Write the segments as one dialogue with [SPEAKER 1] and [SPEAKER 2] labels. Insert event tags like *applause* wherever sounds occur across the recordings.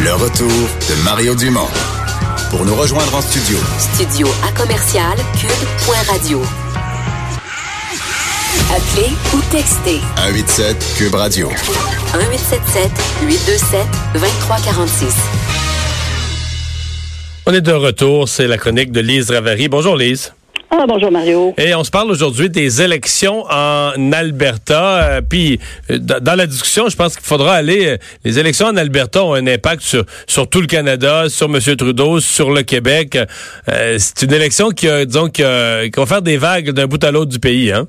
[SPEAKER 1] Le retour de Mario Dumont. Pour nous rejoindre en studio.
[SPEAKER 2] Studio à commercial cube.radio. Appelez ou textez
[SPEAKER 1] 187 Cube Radio.
[SPEAKER 2] 1877 827 2346.
[SPEAKER 3] On est de retour, c'est la chronique de Lise Ravary. Bonjour Lise.
[SPEAKER 4] Ah, bonjour Mario.
[SPEAKER 3] Et on se parle aujourd'hui des élections en Alberta. Euh, puis euh, dans la discussion, je pense qu'il faudra aller. Euh, les élections en Alberta ont un impact sur sur tout le Canada, sur M. Trudeau, sur le Québec. c'est une élection qui, a, disons, qui, qui va faire des vagues d'un bout à l'autre du pays, hein?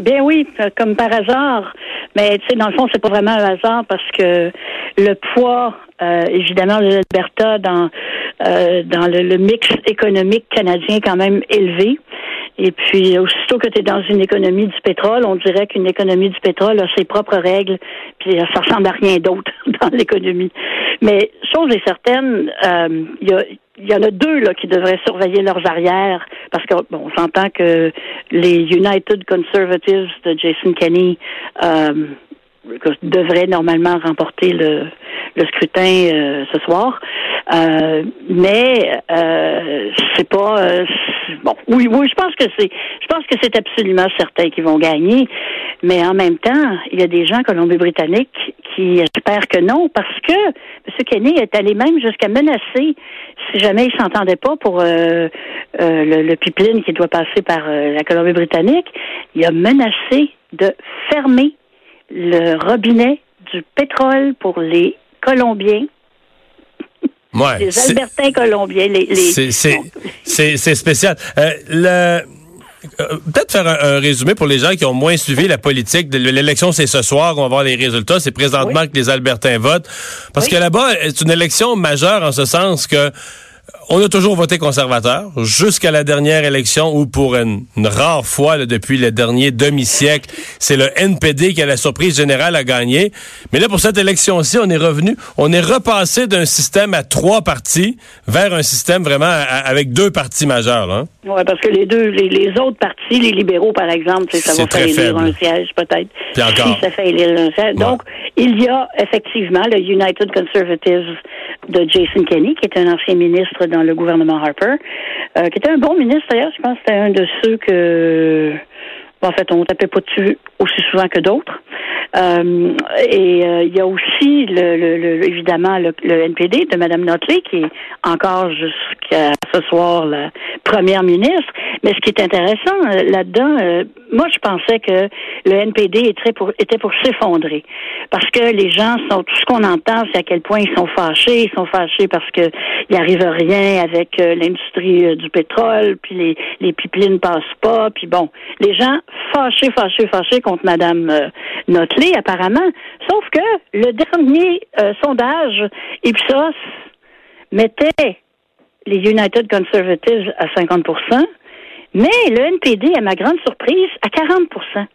[SPEAKER 4] Bien oui, comme par hasard. Mais tu sais, dans le fond, c'est pas vraiment un hasard parce que le poids, évidemment, de l'Alberta dans dans le, le, mix économique canadien est quand même élevé. Et puis, aussitôt que tu es dans une économie du pétrole, on dirait qu'une économie du pétrole a ses propres règles, puis ça ressemble à rien d'autre *laughs* dans l'économie. Mais chose est certaine, euh, il y, en a deux là qui devraient surveiller leurs arrières, parce que bon, on s'entend que les United Conservatives de Jason Kenney euh, devraient normalement remporter le, le scrutin euh, ce soir. Euh, mais euh, c'est pas euh, bon. Oui, oui, je pense que c'est, je pense que c'est absolument certain qu'ils vont gagner. Mais en même temps, il y a des gens Colombie-Britannique qui espèrent que non, parce que M. Kenney est allé même jusqu'à menacer, si jamais il s'entendait pas pour le, le pipeline qui doit passer par la Colombie-Britannique, il a menacé de fermer le robinet du pétrole pour les Colombiens
[SPEAKER 3] Ouais,
[SPEAKER 4] les Albertains colombiens. Les, les...
[SPEAKER 3] C'est spécial. Euh, le... Euh, peut-être faire un, résumé pour les gens qui ont moins suivi la politique. de L'élection, c'est ce soir, on va voir les résultats. C'est présentement que les Albertains votent. Parce que là-bas, c'est une élection majeure en ce sens que on a toujours voté conservateur jusqu'à la dernière élection où, pour une, rare fois depuis le dernier demi-siècle, c'est le NPD qui, à la surprise générale, a gagné. Mais là, pour cette élection-ci, on est revenu, on est repassé d'un système à trois partis vers un système vraiment avec deux partis majeurs. Hein?
[SPEAKER 4] Oui, parce que les deux, les, autres partis, les libéraux, par exemple, ça va faire élire un siège, peut-être.
[SPEAKER 3] Puis encore.
[SPEAKER 4] Si ça fait élire un siège. Donc, il y a effectivement le United Conservatives de Jason Kenney, qui est un ancien ministre dans le gouvernement Harper, euh, qui était un bon ministre d'ailleurs. Je pense que c'était un de ceux que, en fait, on tapait pas dessus aussi souvent que d'autres. Euh, et euh, il y a aussi, le, le, évidemment, le, NPD de Mme Notley, qui est encore jusqu'à ce soir la première ministre. Mais ce qui est intéressant euh, là-dedans, euh, moi, je pensais que le NPD était pour, était pour s'effondrer. Parce que les gens sont, tout ce qu'on entend, c'est à quel point ils sont fâchés. Ils sont fâchés parce que il arrive rien avec l'industrie du pétrole, puis les, les pipelines passent pas, puis bon, les gens fâchés, fâchés, fâchés contre Mme Notley apparemment. Sauf que le dernier euh, sondage Ipsos mettait les United Conservatives à 50% mais le NPD, à ma grande surprise, à 40%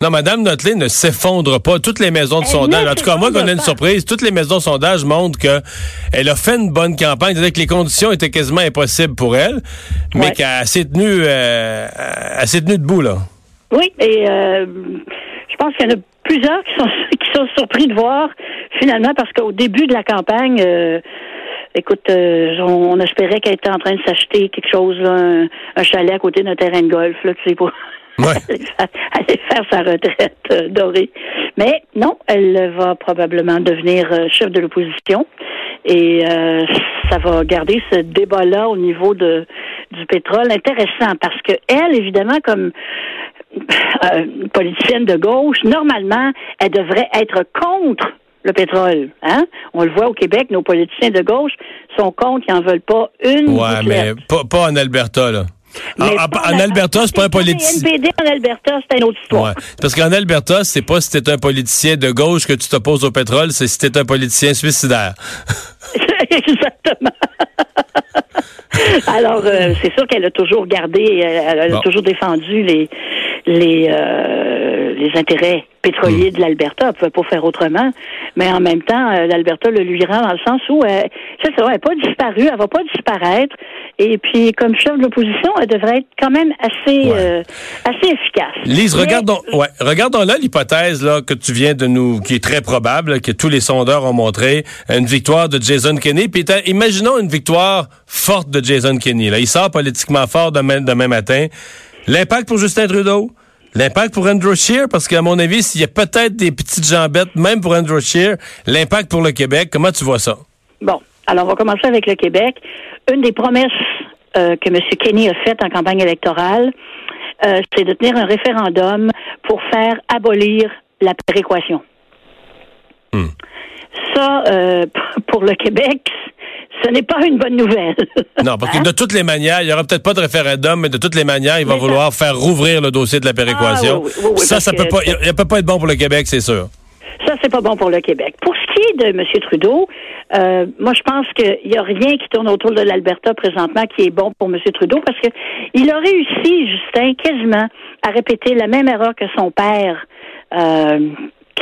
[SPEAKER 3] non, Madame Notley ne s'effondre pas. Toutes les maisons de sondage, en tout cas, moi, qu'on a une surprise, toutes les maisons de sondage montrent qu'elle a fait une bonne campagne. C'est-à-dire que les conditions étaient quasiment impossibles pour elle, mais qu'elle s'est tenue, euh, tenue debout, là.
[SPEAKER 4] Oui, et euh, je pense qu'il y en a plusieurs qui sont, qui sont surpris de voir finalement parce qu'au début de la campagne, euh, écoute, euh, on, espérait qu'elle était en train de s'acheter quelque chose, un, chalet à côté d'un terrain de golf, là, tu sais, pour *laughs* aller, faire, sa retraite euh, dorée. Mais non, elle va probablement devenir chef de l'opposition et ça va garder ce débat-là au niveau de du pétrole intéressant parce que elle, évidemment, comme euh, politicienne de gauche, normalement, elle devrait être contre le pétrole. Hein? On le voit au Québec, nos politiciens de gauche sont contre, ils n'en veulent pas une.
[SPEAKER 3] Ouais, mais pas, en Alberta, là. En,
[SPEAKER 4] Mais
[SPEAKER 3] en- en Alberta, c'est pas un politicien.
[SPEAKER 4] NPD en Alberta, c'est une autre histoire.
[SPEAKER 3] Ouais. Parce qu'en Alberta, c'est pas si t'es un politicien de gauche que tu t'opposes au pétrole, c'est si t'es un politicien suicidaire. *laughs*
[SPEAKER 4] Exactement. Alors, euh, c'est sûr qu'elle a toujours gardé, elle, elle a
[SPEAKER 3] Bon.
[SPEAKER 4] toujours défendu les les euh, les intérêts pétroliers
[SPEAKER 3] Hmm.
[SPEAKER 4] de l'Alberta. Elle pouvait pas faire autrement. Mais en même temps, euh, l'Alberta le lui rend dans le sens où, euh, c'est ça, elle n'est pas disparue, elle va pas disparaître. Et puis, comme chef de l'opposition, elle devrait être quand même assez
[SPEAKER 3] Ouais.
[SPEAKER 4] euh, assez efficace.
[SPEAKER 3] Lise,
[SPEAKER 4] Mais-
[SPEAKER 3] regardons, ouais, regardons là l'hypothèse là que tu viens de nous, qui est très probable, que tous les sondeurs ont montré, une victoire de Jason Kenney. Puis imaginons une victoire forte de Jason Kenney. Là, il sort politiquement fort demain, demain matin. L'impact pour Justin Trudeau, l'impact pour Andrew Scheer, parce qu'à mon avis, s'il y a peut-être des petites jambettes, même pour Andrew Scheer, l'impact pour le Québec. Comment tu vois ça?
[SPEAKER 4] Bon, alors on va commencer avec le Québec. Une des promesses euh, que M. Kenny a faites en campagne électorale, euh, c'est de tenir un référendum pour faire abolir la péréquation.
[SPEAKER 3] Hmm.
[SPEAKER 4] Ça, euh, *laughs* pour le Québec, ce n'est pas une bonne nouvelle.
[SPEAKER 3] Non, parce que
[SPEAKER 4] Hein?
[SPEAKER 3] de toutes les manières, il y aura peut-être pas de référendum, mais de toutes les manières, il va
[SPEAKER 4] Mais ça-
[SPEAKER 3] vouloir faire rouvrir le dossier de la péréquation.
[SPEAKER 4] Ah, oui, oui, oui,
[SPEAKER 3] ça, ça peut
[SPEAKER 4] que-
[SPEAKER 3] pas, il il peut pas être bon pour le Québec, c'est sûr.
[SPEAKER 4] Ça, c'est pas bon pour le Québec. Pour ce qui est de M. Trudeau, euh, moi, je pense qu'il n'y a rien qui tourne autour de l'Alberta présentement qui est bon pour M. Trudeau parce que il a réussi, Justin, quasiment à répéter la même erreur que son père. euh,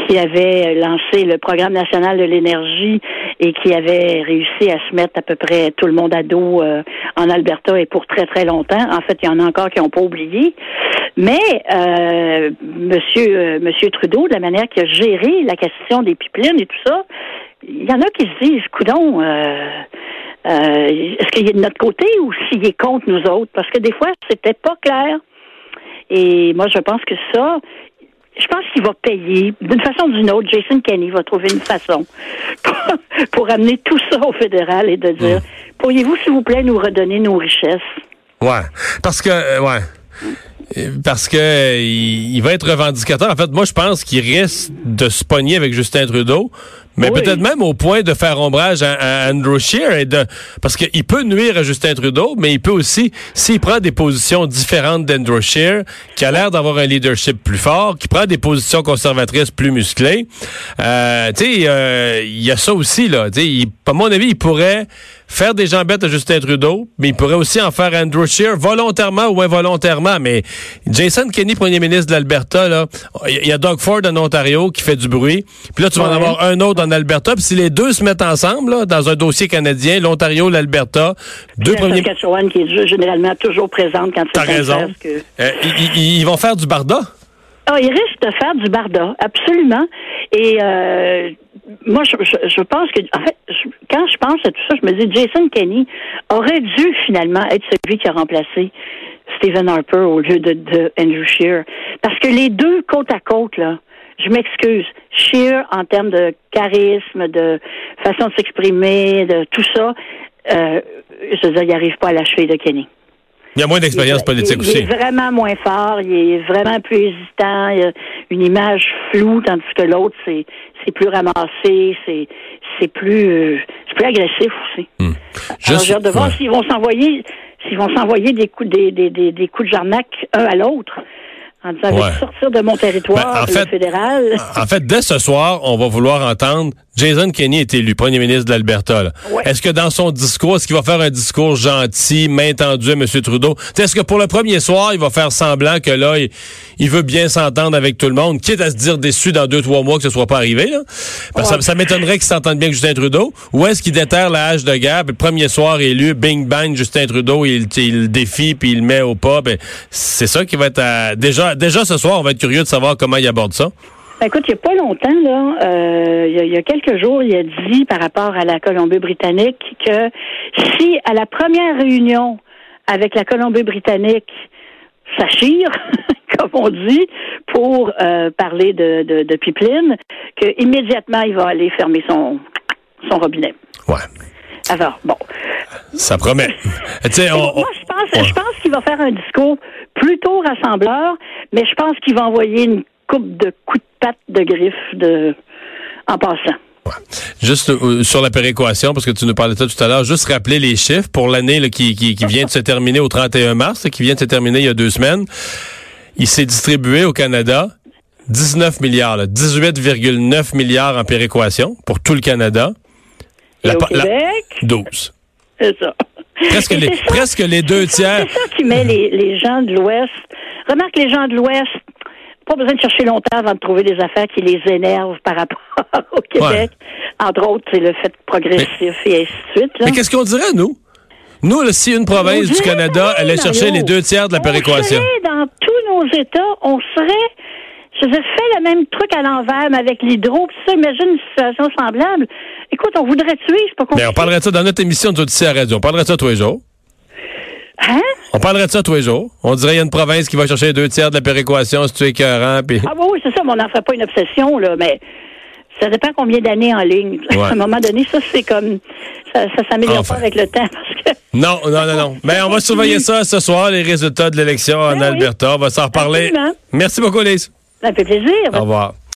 [SPEAKER 4] qui avait lancé le programme national de l'énergie et qui avait réussi à se mettre à peu près tout le monde à dos euh, en Alberta et pour très très longtemps. En fait, il y en a encore qui n'ont pas oublié. Mais euh, Monsieur euh, Monsieur Trudeau, de la manière qu'il a géré la question des pipelines et tout ça, il y en a qui se disent, coudon, euh, est-ce qu'il est de notre côté ou s'il est contre nous autres? Parce que des fois, c'était pas clair. Et moi, je pense que ça, je pense qu'il va payer d'une façon ou d'une autre. Jason Kenney va trouver une façon pour, *laughs* pour amener tout ça au fédéral et de dire, pourriez-vous, s'il vous plaît, nous redonner nos richesses?
[SPEAKER 3] Ouais. Parce que, euh, ouais. Parce que il, il va être revendicateur. En fait, moi, je pense qu'il risque de se pogner avec Justin Trudeau, mais
[SPEAKER 4] Oui.
[SPEAKER 3] peut-être même au point de faire ombrage à, à Andrew Scheer et de parce qu'il peut nuire à Justin Trudeau, mais il peut aussi, s'il prend des positions différentes d'Andrew Scheer, qui a l'air d'avoir un leadership plus fort, qui prend des positions conservatrices plus musclées, euh, tu sais, euh, il y a ça aussi là. Tu sais, il- à mon avis, il pourrait faire des jambettes à Justin Trudeau, mais il pourrait aussi en faire à Andrew Scheer, volontairement ou involontairement. Mais Jason Kenney, premier ministre de l'Alberta, là, il y a Doug Ford en Ontario qui fait du bruit. Puis là, tu vas en avoir un autre en Alberta. Puis si les deux se mettent ensemble, là, dans un dossier canadien, l'Ontario, l'Alberta, deux
[SPEAKER 4] La
[SPEAKER 3] premiers...
[SPEAKER 4] Saskatchewan qui est généralement toujours présente quand
[SPEAKER 3] T'as raison.
[SPEAKER 4] que...
[SPEAKER 3] Euh, ils, ils- ils vont faire du barda?
[SPEAKER 4] Ah, il risque de faire du barda, absolument. Et euh, moi, je, je, je pense que, en fait, je- quand je pense à tout ça, je me dis, Jason Kenney aurait dû finalement être celui qui a remplacé Stephen Harper au lieu de, de Andrew Scheer. Parce que les deux côte à côte, là, je m'excuse, Scheer, en termes de charisme, de façon de s'exprimer, de tout ça, euh, je veux dire, il n'arrive pas à la cheville de Kenney.
[SPEAKER 3] Il y a moins d'expérience politique
[SPEAKER 4] il,
[SPEAKER 3] aussi.
[SPEAKER 4] Il est vraiment moins fort, il est vraiment plus hésitant, il a une image floue, tandis que l'autre, c'est, c'est plus ramassé, c'est, c'est plus, euh, c'est plus agressif aussi. Alors,
[SPEAKER 3] Juste-
[SPEAKER 4] j'ai hâte de voir
[SPEAKER 3] ouais.
[SPEAKER 4] s'ils vont s'envoyer, s'ils vont s'envoyer des coups, des, des, des, des coups de jarnac un à l'autre. En disant,
[SPEAKER 3] Ouais.
[SPEAKER 4] veux-tu sortir de mon territoire,
[SPEAKER 3] Ben, en fait-
[SPEAKER 4] fédéral.
[SPEAKER 3] En fait, dès ce soir, on va vouloir entendre Jason Kenney est élu premier ministre de l'Alberta.
[SPEAKER 4] Ouais.
[SPEAKER 3] Est-ce que dans son discours, est-ce qu'il va faire un discours gentil, main tendue à M. Trudeau? Est-ce que pour le premier soir, il va faire semblant que là, il, il veut bien s'entendre avec tout le monde, quitte à se dire déçu dans deux, trois mois que ce soit pas arrivé? Là? Parce que ça, ça m'étonnerait qu'il s'entende bien avec Justin Trudeau. Ou est-ce qu'il déterre la hache de guerre, puis le premier soir élu, bing bang, Justin Trudeau, il, il le défie, puis il le met au pas. Ben, c'est ça qui va être... à- Déjà, déjà ce soir, on va être curieux de savoir comment il aborde ça.
[SPEAKER 4] Ben, écoute, il n'y a pas longtemps, là, euh, il y a- il y, a quelques jours, il a dit par rapport à la Colombie-Britannique que si à la première réunion avec la Colombie-Britannique, ça chire, *laughs* comme on dit, pour euh, parler de, de, de pipeline, que immédiatement il va aller fermer son, son robinet.
[SPEAKER 3] Ouais.
[SPEAKER 4] Alors, bon.
[SPEAKER 3] Ça promet. *laughs* On-
[SPEAKER 4] Moi, je pense, je pense qu'il va faire un discours plutôt rassembleur, mais je pense qu'il va envoyer une coupe de coups de patte de griffe de, en passant.
[SPEAKER 3] Juste euh, sur la péréquation, parce que tu nous parlais de ça tout à l'heure, juste rappeler les chiffres pour l'année qui, qui, qui vient de se terminer au 31 mars, là, qui vient de se terminer il y a deux semaines. Il s'est distribué au Canada 19 milliards, là, 18,9 milliards en péréquation pour tout le Canada.
[SPEAKER 4] Et
[SPEAKER 3] La
[SPEAKER 4] au
[SPEAKER 3] la-
[SPEAKER 4] Québec,
[SPEAKER 3] 12.
[SPEAKER 4] c'est ça.
[SPEAKER 3] Presque les,
[SPEAKER 4] ça-
[SPEAKER 3] presque les deux tiers.
[SPEAKER 4] C'est ça qui met les, les gens de l'Ouest. Remarque, les gens de l'Ouest, pas besoin de chercher longtemps avant de trouver des affaires qui les énervent par rapport *laughs* au Québec. Entre autres, c'est le fait progressif et ainsi de suite. là.
[SPEAKER 3] Mais qu'est-ce qu'on dirait, nous? Nous, là, si une province
[SPEAKER 4] On
[SPEAKER 3] du Canada allait chercher les deux tiers de la
[SPEAKER 4] On
[SPEAKER 3] péréquation.
[SPEAKER 4] serait dans tous nos États, on serait. Je veux dire, fais le même truc à l'envers, mais avec l'hydro, puis ça, imagine une situation semblable. Écoute, on voudrait tuer, c'est pas
[SPEAKER 3] Mais
[SPEAKER 4] compliqué.
[SPEAKER 3] on parlerait de ça dans notre émission de à radio. On parlerait de ça tous les jours.
[SPEAKER 4] Hein?
[SPEAKER 3] On parlerait de ça tous les jours. On dirait qu'il y a une province qui va chercher les deux tiers de la péréquation, si tu es écœurant.
[SPEAKER 4] Ah oui, oui, c'est ça, mais on n'en ferait pas une obsession, là, mais ça dépend combien d'années en ligne.
[SPEAKER 3] Ouais. *laughs*
[SPEAKER 4] À un moment donné, ça, c'est comme. Ça, ça s'améliore
[SPEAKER 3] Enfin.
[SPEAKER 4] pas avec le temps, parce que.
[SPEAKER 3] Non, non, non, non. Mais on va surveiller ça ce soir, les résultats de l'élection en
[SPEAKER 4] Ben oui.
[SPEAKER 3] Alberta. On va s'en reparler.
[SPEAKER 4] Absolument.
[SPEAKER 3] Merci beaucoup, Lise.
[SPEAKER 4] Ça fait plaisir.
[SPEAKER 3] Au revoir.